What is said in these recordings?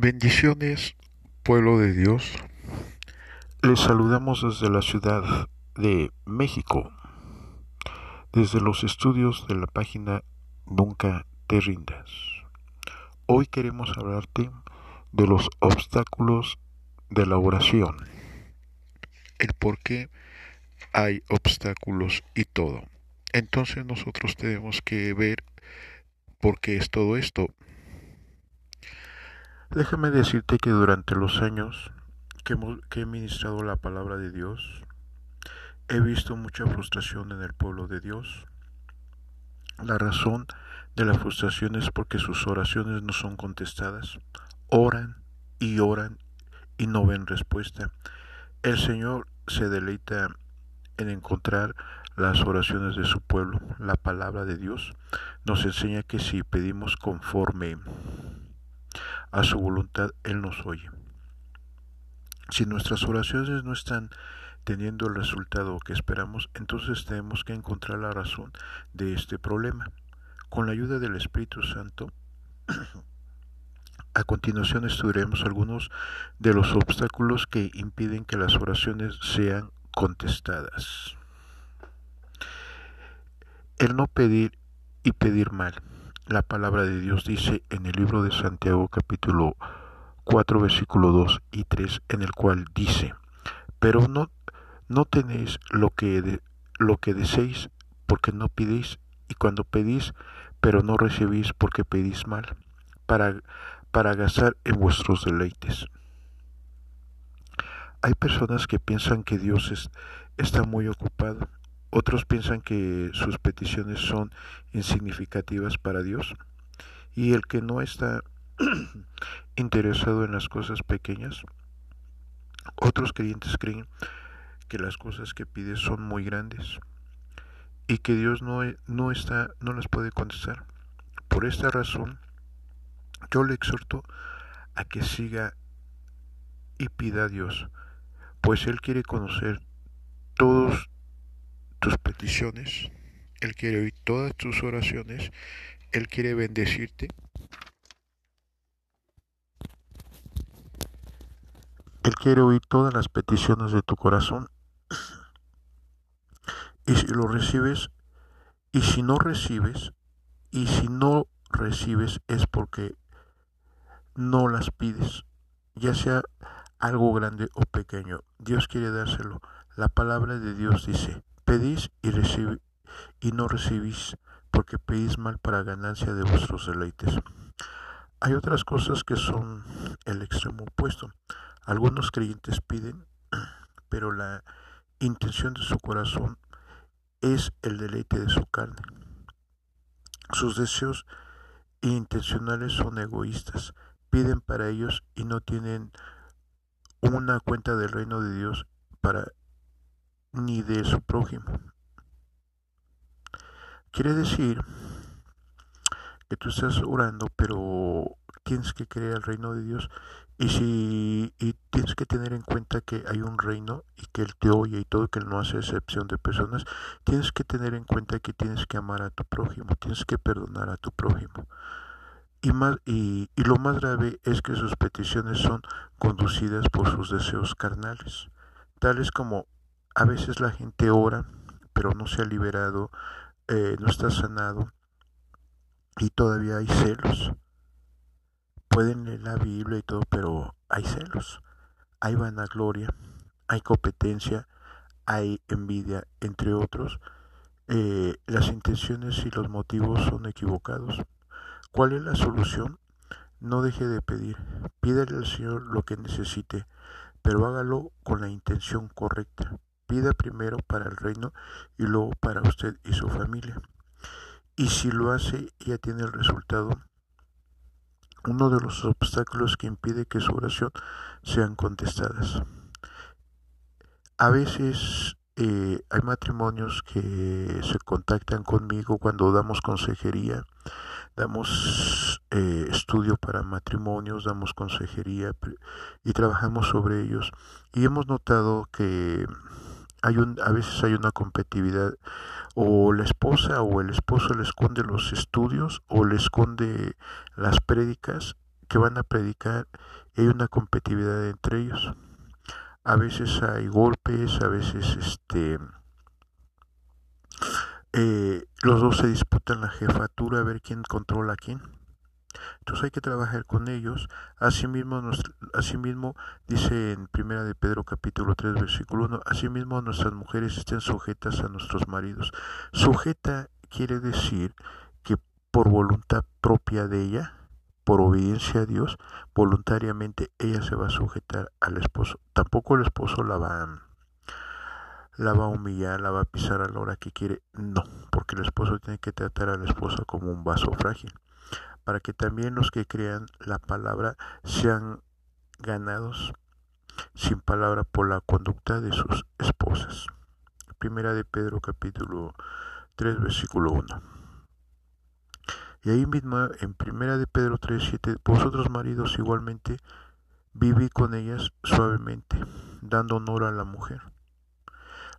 Bendiciones, pueblo de Dios. Les saludamos desde la ciudad de México, desde los estudios de la página Nunca te rindas. Hoy queremos hablarte de los obstáculos de la oración, el por qué hay obstáculos y todo. Entonces nosotros tenemos que ver por qué es todo esto Déjame decirte que durante los años que, he ministrado la palabra de Dios, he visto mucha frustración en el pueblo de Dios. La razón de la frustración es porque sus oraciones no son contestadas. Oran y oran y no ven respuesta. El Señor se deleita en encontrar las oraciones de su pueblo. La palabra de Dios nos enseña que si pedimos conforme a su voluntad, Él nos oye. Si nuestras oraciones no están teniendo el resultado que esperamos, entonces tenemos que encontrar la razón de este problema. Con la ayuda del Espíritu Santo, a continuación estudiaremos algunos de los obstáculos que impiden que las oraciones sean contestadas. El no pedir y pedir mal. La palabra de Dios dice en el libro de Santiago capítulo 4 versículo 2 y 3 en el cual dice, pero no, no tenéis lo que, lo que deseéis porque no pidéis y cuando pedís pero no recibís porque pedís mal para, para gastar en vuestros deleites. Hay personas que piensan que Dios está muy ocupado otros piensan que sus peticiones son insignificativas para Dios y el que no está interesado en las cosas pequeñas. Otros creyentes creen que las cosas que pide son muy grandes y que Dios no, no, está, no las puede contestar. Por esta razón, yo le exhorto a que siga y pida a Dios, pues Él quiere conocer todos tus peticiones, Él quiere oír todas tus oraciones, Él quiere bendecirte. Él quiere oír todas las peticiones de tu corazón. Y si lo recibes, y si no recibes, y si no recibes es porque no las pides, ya sea algo grande o pequeño. Dios quiere dárselo. La palabra de Dios dice, Pedís y, y no recibís, porque pedís mal para ganancia de vuestros deleites. Hay otras cosas que son el extremo opuesto. Algunos creyentes piden, pero la intención de su corazón es el deleite de su carne. Sus deseos intencionales son egoístas. Piden para ellos y no tienen una cuenta del reino de Dios para ni de su prójimo. Quiere decir que tú estás orando, pero tienes que creer el reino de Dios y si y tienes que tener en cuenta que hay un reino y que él te oye y todo que él no hace excepción de personas, tienes que tener en cuenta que tienes que amar a tu prójimo, tienes que perdonar a tu prójimo. Y, más, y, y lo más grave es que sus peticiones son conducidas por sus deseos carnales, tales como a veces la gente ora, pero no se ha liberado, eh, no está sanado y todavía hay celos. Pueden leer la Biblia y todo, pero hay celos. Hay vanagloria, hay competencia, hay envidia, entre otros. Eh, las intenciones y los motivos son equivocados. ¿Cuál es la solución? No deje de pedir. Pídale al Señor lo que necesite, pero hágalo con la intención correcta. Pida primero para el reino y luego para usted y su familia. Y si lo hace, ya tiene el resultado. Uno de los obstáculos que impide que su oración sean contestadas. A veces eh, hay matrimonios que se contactan conmigo cuando damos consejería, damos eh, estudio para matrimonios, damos consejería y trabajamos sobre ellos. Y hemos notado que hay un, a veces hay una competitividad o la esposa o el esposo le esconde los estudios o le esconde las prédicas que van a predicar y hay una competitividad entre ellos. A veces hay golpes, a veces este eh, los dos se disputan la jefatura a ver quién controla a quién. Entonces hay que trabajar con ellos. Asimismo, asimismo dice en Primera de Pedro capítulo 3 versículo 1, asimismo nuestras mujeres estén sujetas a nuestros maridos. Sujeta quiere decir que por voluntad propia de ella, por obediencia a Dios, voluntariamente ella se va a sujetar al esposo. Tampoco el esposo la va a la va a humillar, la va a pisar a la hora que quiere. No, porque el esposo tiene que tratar a la esposa como un vaso frágil, para que también los que crean la palabra sean ganados sin palabra por la conducta de sus esposas. Primera de Pedro capítulo 3 versículo 1. Y ahí mismo en Primera de Pedro 3, 7, vosotros maridos igualmente vivid con ellas suavemente, dando honor a la mujer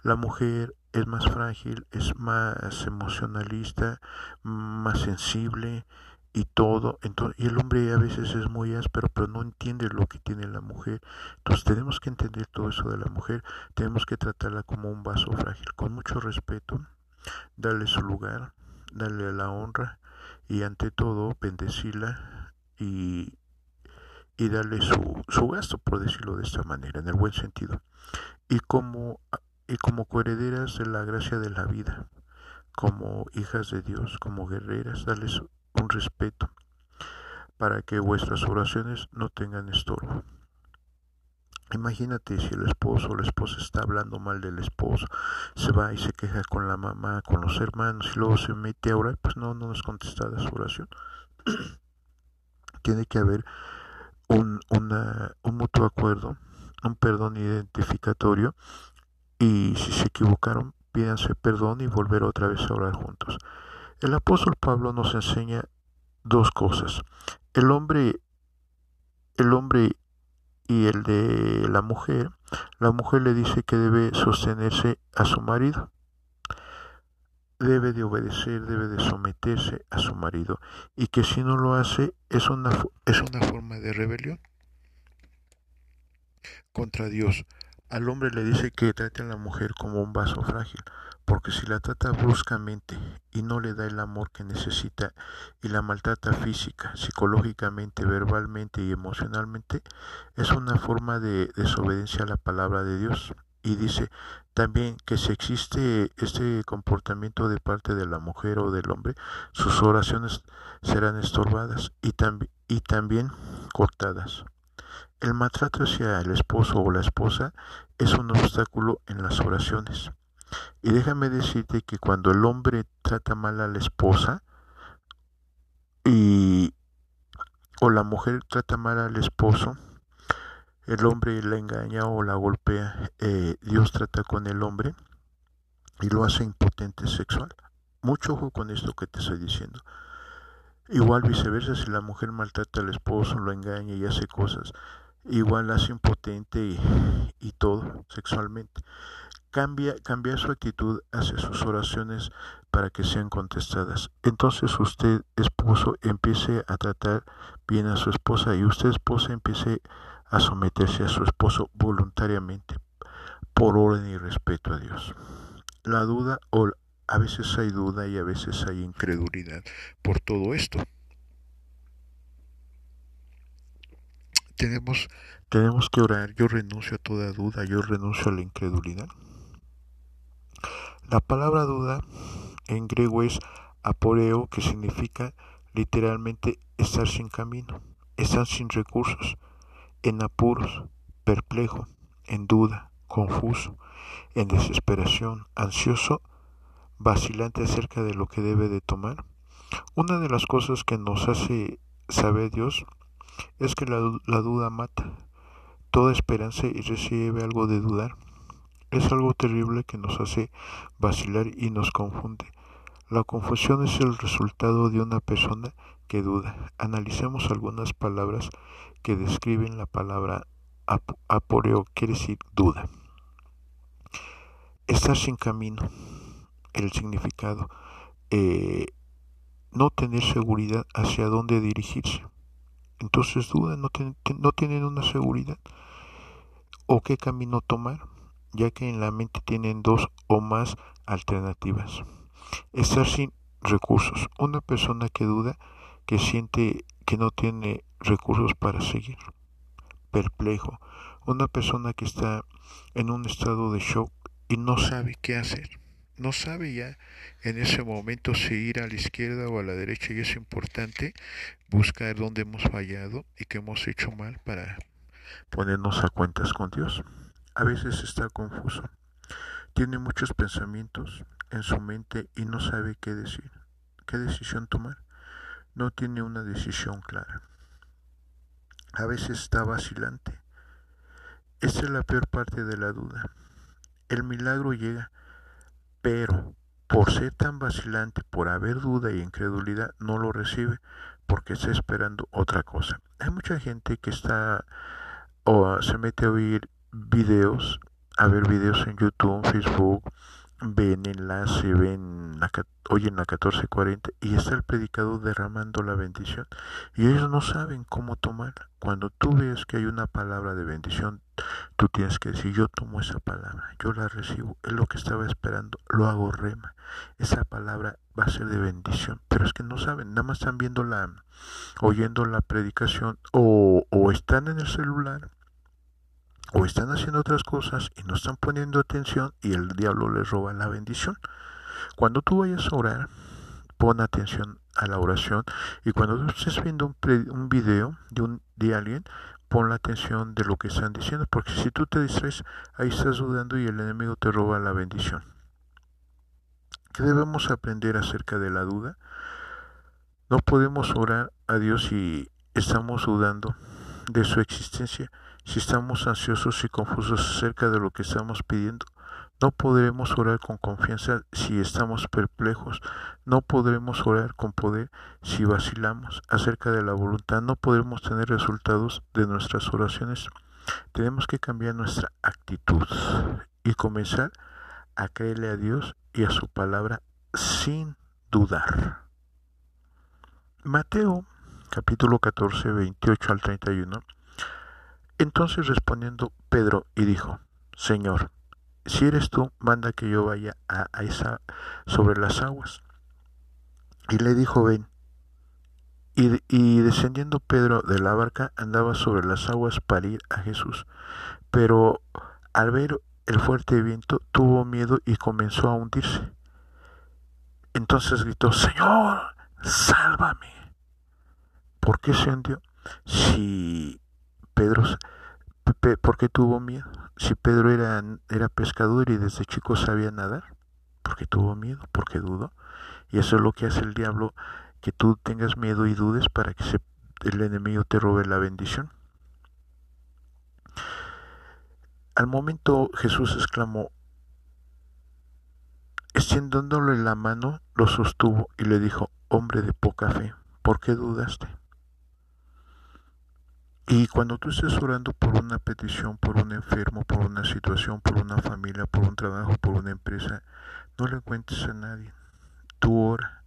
la mujer es más frágil, es más emocionalista, más sensible y todo. Entonces, y el hombre a veces es muy áspero, pero no entiende lo que tiene la mujer. Entonces tenemos que entender todo eso de la mujer, tenemos que tratarla como un vaso frágil, con mucho respeto, darle su lugar, darle la honra y ante todo bendecirla y, y darle su, su gasto, por decirlo de esta manera, en el buen sentido. Y como y como coherederas de la gracia de la vida, como hijas de Dios, como guerreras, darles un respeto para que vuestras oraciones no tengan estorbo. Imagínate si el esposo o la esposa está hablando mal del esposo, se va y se queja con la mamá, con los hermanos y luego se mete a orar, pues no, no es contestada su oración. Tiene que haber un, un mutuo acuerdo, un perdón identificatorio y si se equivocaron, pídanse perdón y volver otra vez a orar juntos. El apóstol Pablo nos enseña dos cosas. El hombre, el hombre y el de la mujer, la mujer le dice que debe sostenerse a su marido. Debe de obedecer, debe de someterse a su marido y que si no lo hace es una, es una forma de rebelión contra Dios. Al hombre le dice que trate a la mujer como un vaso frágil, porque si la trata bruscamente y no le da el amor que necesita y la maltrata física, psicológicamente, verbalmente y emocionalmente, es una forma de desobediencia a la palabra de Dios. Y dice también que si existe este comportamiento de parte de la mujer o del hombre, sus oraciones serán estorbadas y, también cortadas. El maltrato hacia el esposo o la esposa es un obstáculo en las oraciones. Y déjame decirte que cuando el hombre trata mal a la esposa y o la mujer trata mal al esposo, el hombre la engaña o la golpea, eh, Dios trata con el hombre y lo hace impotente sexual. Mucho ojo con esto que te estoy diciendo. Igual viceversa, si la mujer maltrata al esposo, lo engaña y hace cosas igual hace impotente y, todo sexualmente. Cambia, cambia su actitud hacia sus oraciones para que sean contestadas. Entonces usted, esposo, empiece a tratar bien a su esposa y usted, esposa, empiece a someterse a su esposo voluntariamente por orden y respeto a Dios. La duda o a veces hay duda y a veces hay incredulidad por todo esto. tenemos, tenemos que orar, yo renuncio a toda duda, yo renuncio a la incredulidad. La palabra duda en griego es aporeo, que significa literalmente estar sin camino, estar sin recursos, en apuros, perplejo, en duda, confuso, en desesperación, ansioso, vacilante acerca de lo que debe de tomar. Una de las cosas que nos hace saber Dios es que la, duda mata toda esperanza y recibe algo de dudar. Es algo terrible que nos hace vacilar y nos confunde. La confusión es el resultado de una persona que duda. Analicemos algunas palabras que describen la palabra aporeo, quiere decir duda. Estar sin camino, el significado. Eh, no tener seguridad hacia dónde dirigirse Entonces dudan, no, no tienen una seguridad o qué camino tomar, ya que en la mente tienen dos o más alternativas. Estar sin recursos. Una persona que duda, que siente que no tiene recursos para seguir. Perplejo. Una persona que está en un estado de shock y no sabe qué hacer. No sabe ya en ese momento si ir a la izquierda o a la derecha y es importante buscar dónde hemos fallado y qué hemos hecho mal para ponernos a cuentas con Dios. A veces está confuso. Tiene muchos pensamientos en su mente y no sabe qué decir, qué decisión tomar. No tiene una decisión clara. A veces está vacilante. Esta es la peor parte de la duda. El milagro llega, pero por ser tan vacilante, por haber duda y incredulidad, no lo recibe porque está esperando otra cosa. Hay mucha gente que está o se mete a oír videos, a ver videos en YouTube, Facebook, ven enlace, ven hoy en la 1440 y está el predicador derramando la bendición y ellos no saben cómo tomarla. Cuando tú ves que hay una palabra de bendición, tú tienes que decir, yo tomo esa palabra, yo la recibo, es lo que estaba esperando, lo hago rema. Esa palabra va a ser de bendición, pero es que no saben, nada más están viendo la, oyendo la predicación o, o están en el celular o están haciendo otras cosas y no están poniendo atención y el diablo les roba la bendición. Cuando tú vayas a orar, pon atención a la oración y cuando tú estés viendo un, un video de, un, de alguien, pon la atención de lo que están diciendo, porque si tú te distraes, ahí estás dudando y el enemigo te roba la bendición. ¿Qué debemos aprender acerca de la duda? No podemos orar a Dios si estamos dudando de su existencia si estamos ansiosos y confusos acerca de lo que estamos pidiendo, no podremos orar con confianza si estamos perplejos, no podremos orar con poder si vacilamos acerca de la voluntad, no podremos tener resultados de nuestras oraciones. Tenemos que cambiar nuestra actitud y comenzar a creerle a Dios y a su palabra sin dudar. Mateo capítulo 14, 28 al 31 entonces respondiendo Pedro y dijo, Señor, si eres tú, manda que yo vaya a, esa sobre las aguas. Y le dijo, ven. Y, y, descendiendo Pedro de la barca andaba sobre las aguas para ir a Jesús. Pero al ver el fuerte viento tuvo miedo y comenzó a hundirse. Entonces gritó, Señor, sálvame. ¿Por qué se hundió? Si Pedro, ¿por qué tuvo miedo? Si Pedro era, era pescador y desde chico sabía nadar, ¿por qué tuvo miedo? ¿Por qué dudó? Y eso es lo que hace el diablo, que tú tengas miedo y dudes para que el enemigo te robe la bendición. Al momento Jesús exclamó, extendiéndole la mano, lo sostuvo y le dijo, hombre de poca fe, ¿por qué dudaste? Y cuando tú estés orando por una petición, por un enfermo, por una situación, por una familia, por un trabajo, por una empresa, no le cuentes a nadie. Tú ora,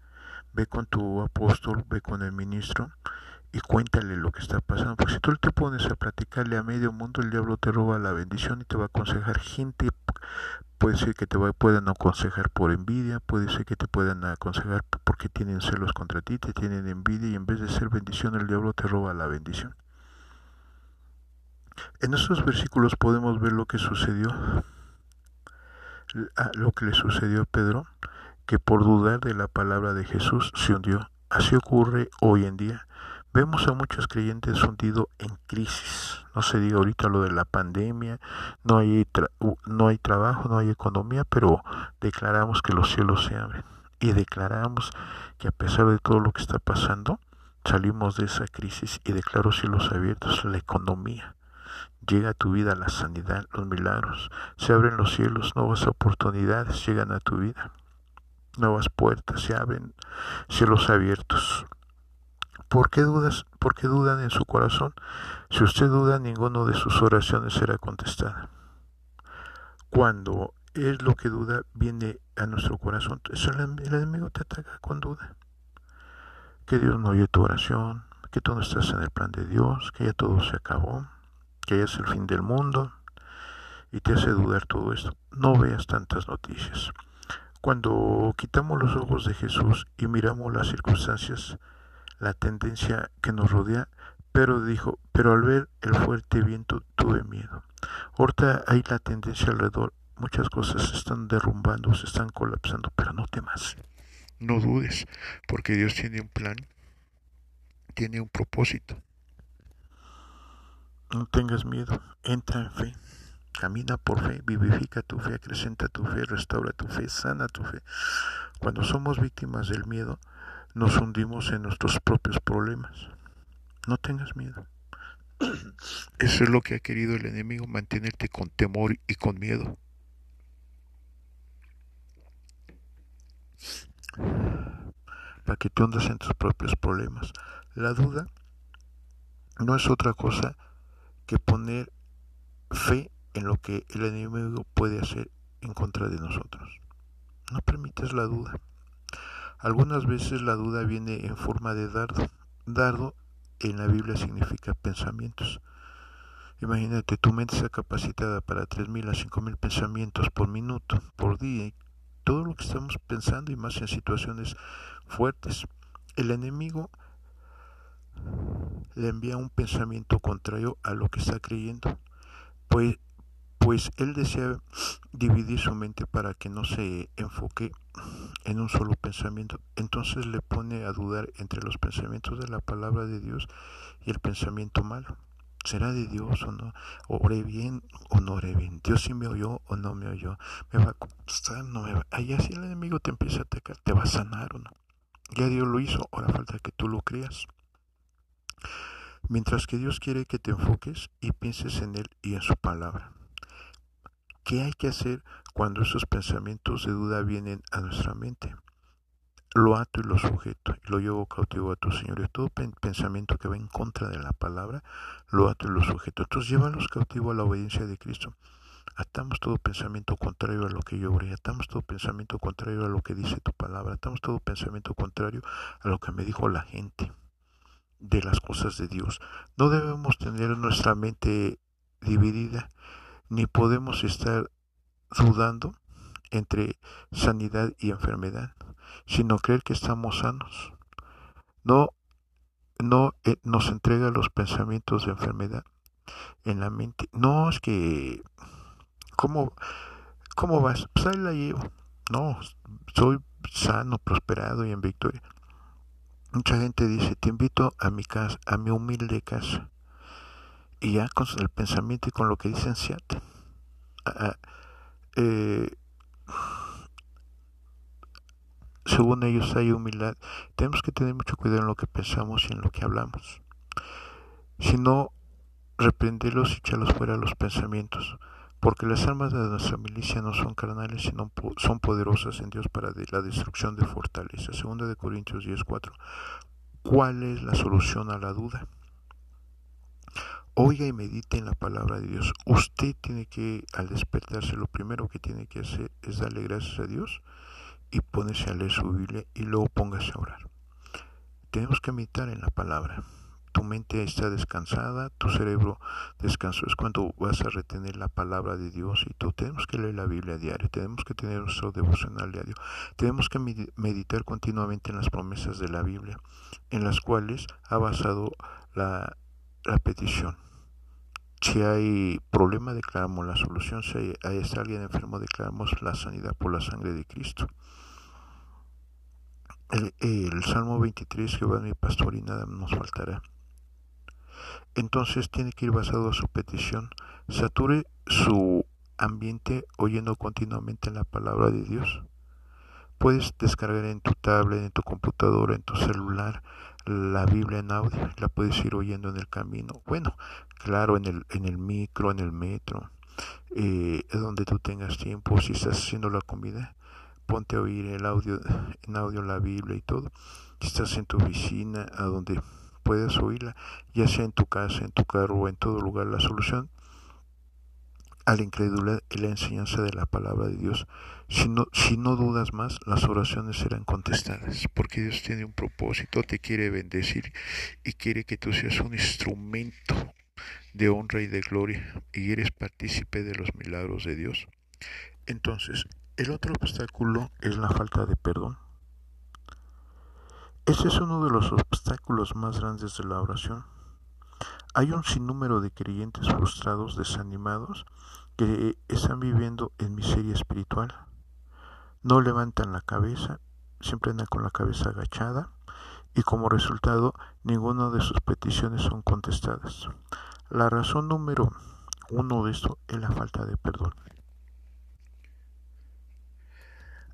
ve con tu apóstol, ve con el ministro y cuéntale lo que está pasando. Porque si tú te pones a platicarle a medio mundo, el diablo te roba la bendición y te va a aconsejar gente. Puede ser que te puedan aconsejar por envidia, puede ser que te puedan aconsejar porque tienen celos contra ti, te tienen envidia y en vez de ser bendición, el diablo te roba la bendición. En estos versículos podemos ver lo que sucedió, lo que le sucedió a Pedro, que por dudar de la palabra de Jesús se hundió. Así ocurre hoy en día. Vemos a muchos creyentes hundidos en crisis. No se diga ahorita lo de la pandemia, no hay, no hay trabajo, no hay economía, pero declaramos que los cielos se abren. Y declaramos que a pesar de todo lo que está pasando, salimos de esa crisis y declaro cielos abiertos, la economía, Llega a tu vida la sanidad, los milagros. Se abren los cielos, nuevas oportunidades llegan a tu vida. Nuevas puertas se abren, cielos abiertos. ¿Por qué dudas? ¿Por qué dudan en su corazón? Si usted duda, ninguno de sus oraciones será contestada. Cuando es lo que duda viene a nuestro corazón, el enemigo te ataca con duda. Que Dios no oye tu oración, que tú no estás en el plan de Dios, que ya todo se acabó, que es el fin del mundo y te hace dudar todo esto. No veas tantas noticias. Cuando quitamos los ojos de Jesús y miramos las circunstancias, la tendencia que nos rodea, pero dijo, pero al ver el fuerte viento tuve miedo. Ahorita hay la tendencia alrededor, muchas cosas se están derrumbando, se están colapsando, pero no temas, no dudes, porque Dios tiene un plan, tiene un propósito. No tengas miedo, entra en fe, camina por fe, vivifica tu fe, acrecenta tu fe, restaura tu fe, sana tu fe. Cuando somos víctimas del miedo, nos hundimos en nuestros propios problemas. No tengas miedo. Eso es lo que ha querido el enemigo, mantenerte con temor y con miedo. Para que te hundas en tus propios problemas. La duda no es otra cosa que poner fe en lo que el enemigo puede hacer en contra de nosotros. No permitas la duda. Algunas veces la duda viene en forma de dardo. Dardo en la Biblia significa pensamientos. Imagínate, tu mente está capacitada para 3.000 a 5.000 pensamientos por minuto, por día, todo lo que estamos pensando y más en situaciones fuertes. El enemigo le envía un pensamiento contrario a lo que está creyendo, pues pues él desea dividir su mente para que no se enfoque en un solo pensamiento. Entonces le pone a dudar entre los pensamientos de la palabra de Dios y el pensamiento malo. ¿Será de Dios o no? ¿Oré bien o no oré bien? ¿Dios sí me oyó o no me oyó? ¿Me va a contestar? ¿No me va? Ahí así el enemigo te empieza a atacar. ¿Te va a sanar o no? Ya Dios lo hizo, ahora falta que tú lo creas. Mientras que Dios quiere que te enfoques y pienses en Él y en su palabra. ¿Qué hay que hacer cuando esos pensamientos de duda vienen a nuestra mente? Lo ato y lo sujeto y lo llevo cautivo a tu Señor. Y todo pensamiento que va en contra de la palabra, lo ato y lo sujeto. Entonces llévalos cautivo a la obediencia de Cristo. Atamos todo pensamiento contrario a lo que yo oré, atamos todo pensamiento contrario a lo que dice tu palabra, atamos todo pensamiento contrario a lo que me dijo la gente de las cosas de Dios. No debemos tener nuestra mente dividida ni podemos estar dudando entre sanidad y enfermedad, sino creer que estamos sanos. No, no eh, nos entrega los pensamientos de enfermedad en la mente. No es que, ¿cómo, cómo vas? Pues ahí la llevo. No, soy sano, prosperado y en victoria. Mucha gente dice, te invito a mi casa, a mi humilde casa y ya con el pensamiento y con lo que dicen Seattle. Ah, eh, según ellos hay humildad. Tenemos que tener mucho cuidado en lo que pensamos y en lo que hablamos. Si no, reprenderlos y echarlos fuera los pensamientos, porque las armas de nuestra milicia no son carnales, sino son poderosas en Dios para la destrucción de fortaleza. Segunda de Corintios 10:4. ¿Cuál es la solución a la duda? oiga y medite en la palabra de Dios. Usted tiene que, al despertarse, lo primero que tiene que hacer es darle gracias a Dios y ponerse a leer su Biblia y luego póngase a orar. Tenemos que meditar en la palabra. Tu mente está descansada, tu cerebro descansó. Es cuando vas a retener la palabra de Dios y tú tenemos que leer la Biblia diario, tenemos que tener nuestro devocional diario, tenemos que meditar continuamente en las promesas de la Biblia, en las cuales ha basado la la petición. Si hay problema, declaramos la solución. Si hay, alguien enfermo, declaramos la sanidad por la sangre de Cristo. El, el Salmo 23, Jehová mi pastor y nada nos faltará. Entonces tiene que ir basado a su petición. Sature su ambiente oyendo continuamente la palabra de Dios. Puedes descargar en tu tablet, en tu computadora, en tu celular, la Biblia en audio, la puedes ir oyendo en el camino. Bueno, claro, en el, en el micro, en el metro, eh, donde tú tengas tiempo, si estás haciendo la comida, ponte a oír el audio, en audio la Biblia y todo. Si estás en tu oficina, a donde puedas oírla, ya sea en tu casa, en tu carro o en todo lugar, la solución a la incredulidad y la enseñanza de la palabra de Dios. Si no, si no dudas más, las oraciones serán contestadas, porque Dios tiene un propósito, te quiere bendecir y quiere que tú seas un instrumento de honra y de gloria y eres partícipe de los milagros de Dios. Entonces, el otro obstáculo es la falta de perdón. Ese es uno de los obstáculos más grandes de la oración. Hay un sinnúmero de creyentes frustrados, desanimados, que están viviendo en miseria espiritual. No levantan la cabeza, siempre andan con la cabeza agachada y como resultado ninguna de sus peticiones son contestadas. La razón número uno de esto es la falta de perdón.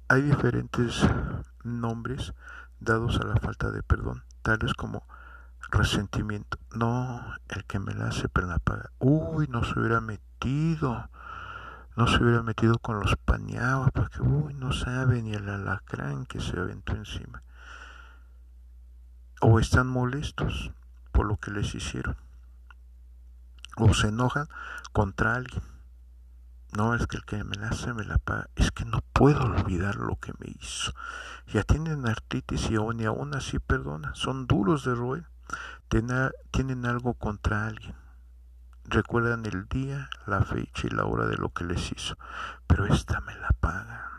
Hay diferentes nombres dados a la falta de perdón, tales como resentimiento. No, el que me la hace la paga. Uy, no se hubiera metido. No se hubiera metido con los pañados porque, uy, no sabe ni el alacrán que se aventó encima. O están molestos por lo que les hicieron. O se enojan contra alguien. No, es que el que me la me la paga. Es que no puedo olvidar lo que me hizo. Ya tienen artritis y aún, y así perdona. Son duros de roer tienen algo contra alguien. Recuerdan el día, la fecha y la hora de lo que les hizo, pero esta me la paga.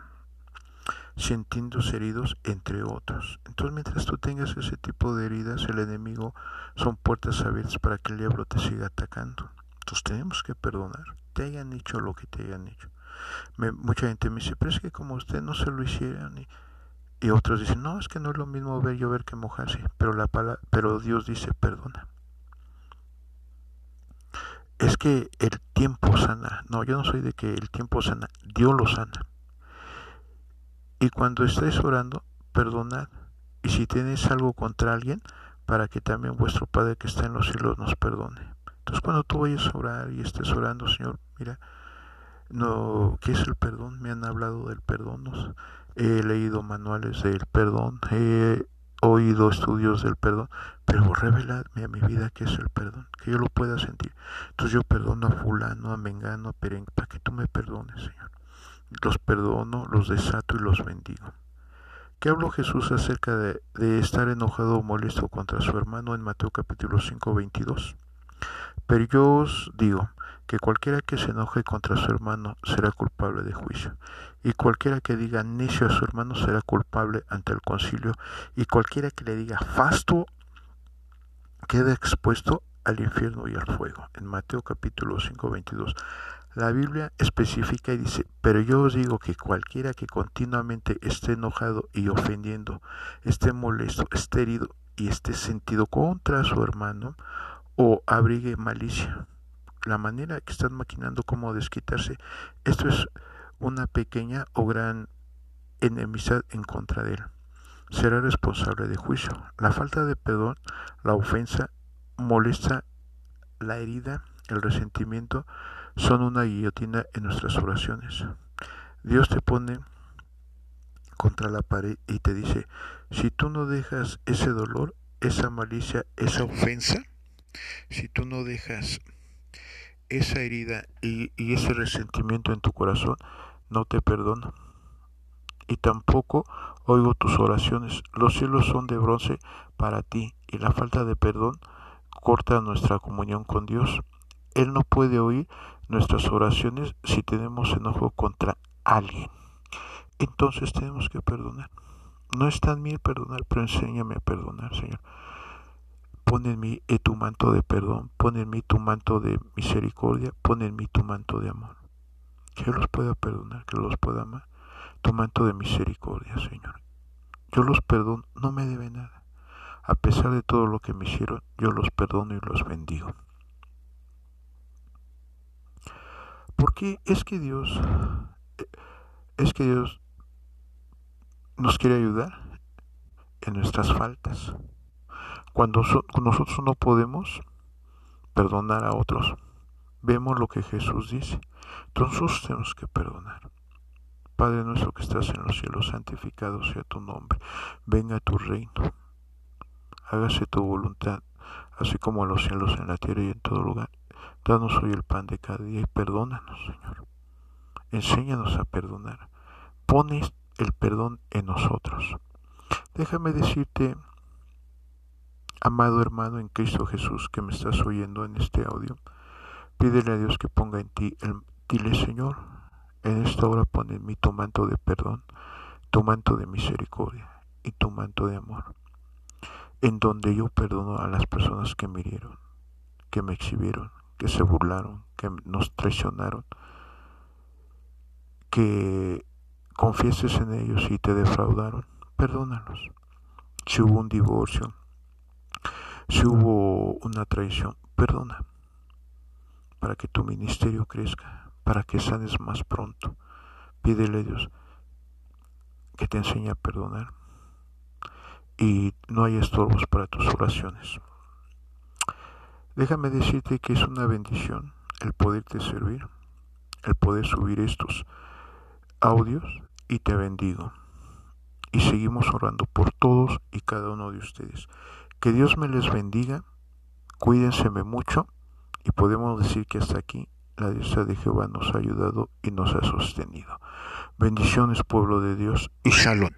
Sintiéndose heridos, entre otros. Entonces, mientras tú tengas ese tipo de heridas, el enemigo son puertas abiertas para que el diablo te siga atacando. Entonces, tenemos que perdonar. Te hayan hecho lo que te hayan hecho. mucha gente me dice, pero es que como usted no se lo hicieron. Y, otros dicen, no, es que no es lo mismo ver llover que mojarse, pero, la pero Dios dice, perdona. Es que el tiempo sana. No, yo no soy de que el tiempo sana, Dios lo sana. Y cuando estés orando, perdonad. Y si tienes algo contra alguien, para que también vuestro Padre que está en los cielos nos perdone. Entonces cuando tú vayas a orar y estés orando, Señor, mira, no, ¿qué es el perdón? Me han hablado del perdón he leído manuales del perdón, he oído estudios del perdón, pero reveladme a mi vida qué es el perdón, que yo lo pueda sentir. Entonces yo perdono a fulano, a mengano, pero para que tú me perdones, Señor. Los perdono, los desato y los bendigo. ¿Qué habló Jesús acerca de, de estar enojado o molesto contra su hermano en Mateo capítulo 5, 22? Pero yo os digo que cualquiera que se enoje contra su hermano será culpable de juicio, y cualquiera que diga necio a su hermano será culpable ante el concilio, y cualquiera que le diga fasto queda expuesto al infierno y al fuego. En Mateo capítulo 5, 22. La Biblia especifica y dice, pero yo os digo que cualquiera que continuamente esté enojado y ofendiendo, esté molesto, esté herido y esté sentido contra su hermano, o abrigue malicia. La manera que están maquinando cómo desquitarse, esto es una pequeña o gran enemistad en contra de él. Será responsable de juicio. La falta de perdón, la ofensa, molesta, la herida, el resentimiento, son una guillotina en nuestras oraciones. Dios te pone contra la pared y te dice, si tú no dejas ese dolor, esa malicia, esa ofensa, si tú no dejas esa herida y, ese resentimiento en tu corazón, no te perdono. Y tampoco oigo tus oraciones. Los cielos son de bronce para ti y la falta de perdón corta nuestra comunión con Dios. Él no puede oír nuestras oraciones si tenemos enojo contra alguien. Entonces tenemos que perdonar. No está en mí perdonar, pero enséñame a perdonar, Señor. Pon en mí eh, tu manto de perdón, pon en mí tu manto de misericordia, pon en mí tu manto de amor. Que yo los pueda perdonar, que los pueda amar. Tu manto de misericordia, Señor. Yo los perdono, no me debe nada. A pesar de todo lo que me hicieron, yo los perdono y los bendigo. Porque es que Dios, eh, es que Dios nos quiere ayudar en nuestras faltas. Cuando nosotros no podemos perdonar a otros, vemos lo que Jesús dice. Entonces tenemos que perdonar. Padre nuestro que estás en los cielos, santificado sea tu nombre. Venga tu reino. Hágase tu voluntad, así como en los cielos, en la tierra y en todo lugar. Danos hoy el pan de cada día y perdónanos, Señor. Enséñanos a perdonar. Pones el perdón en nosotros. Déjame decirte, amado hermano en Cristo Jesús que me estás oyendo en este audio, pídele a Dios que ponga en ti, el, dile Señor, en esta hora pon en mí tu manto de perdón, tu manto de misericordia y tu manto de amor, en donde yo perdono a las personas que me hirieron, que me exhibieron, que se burlaron, que nos traicionaron, que confieses en ellos y te defraudaron, perdónalos. Si hubo un divorcio, si hubo una traición, perdona, para que tu ministerio crezca, para que sanes más pronto. Pídele a Dios que te enseñe a perdonar y no hay estorbos para tus oraciones. Déjame decirte que es una bendición el poderte servir, el poder subir estos audios y te bendigo. Y seguimos orando por todos y cada uno de ustedes. Que Dios me les bendiga, cuídense mucho y podemos decir que hasta aquí la diosa de Jehová nos ha ayudado y nos ha sostenido. Bendiciones pueblo de Dios y shalom.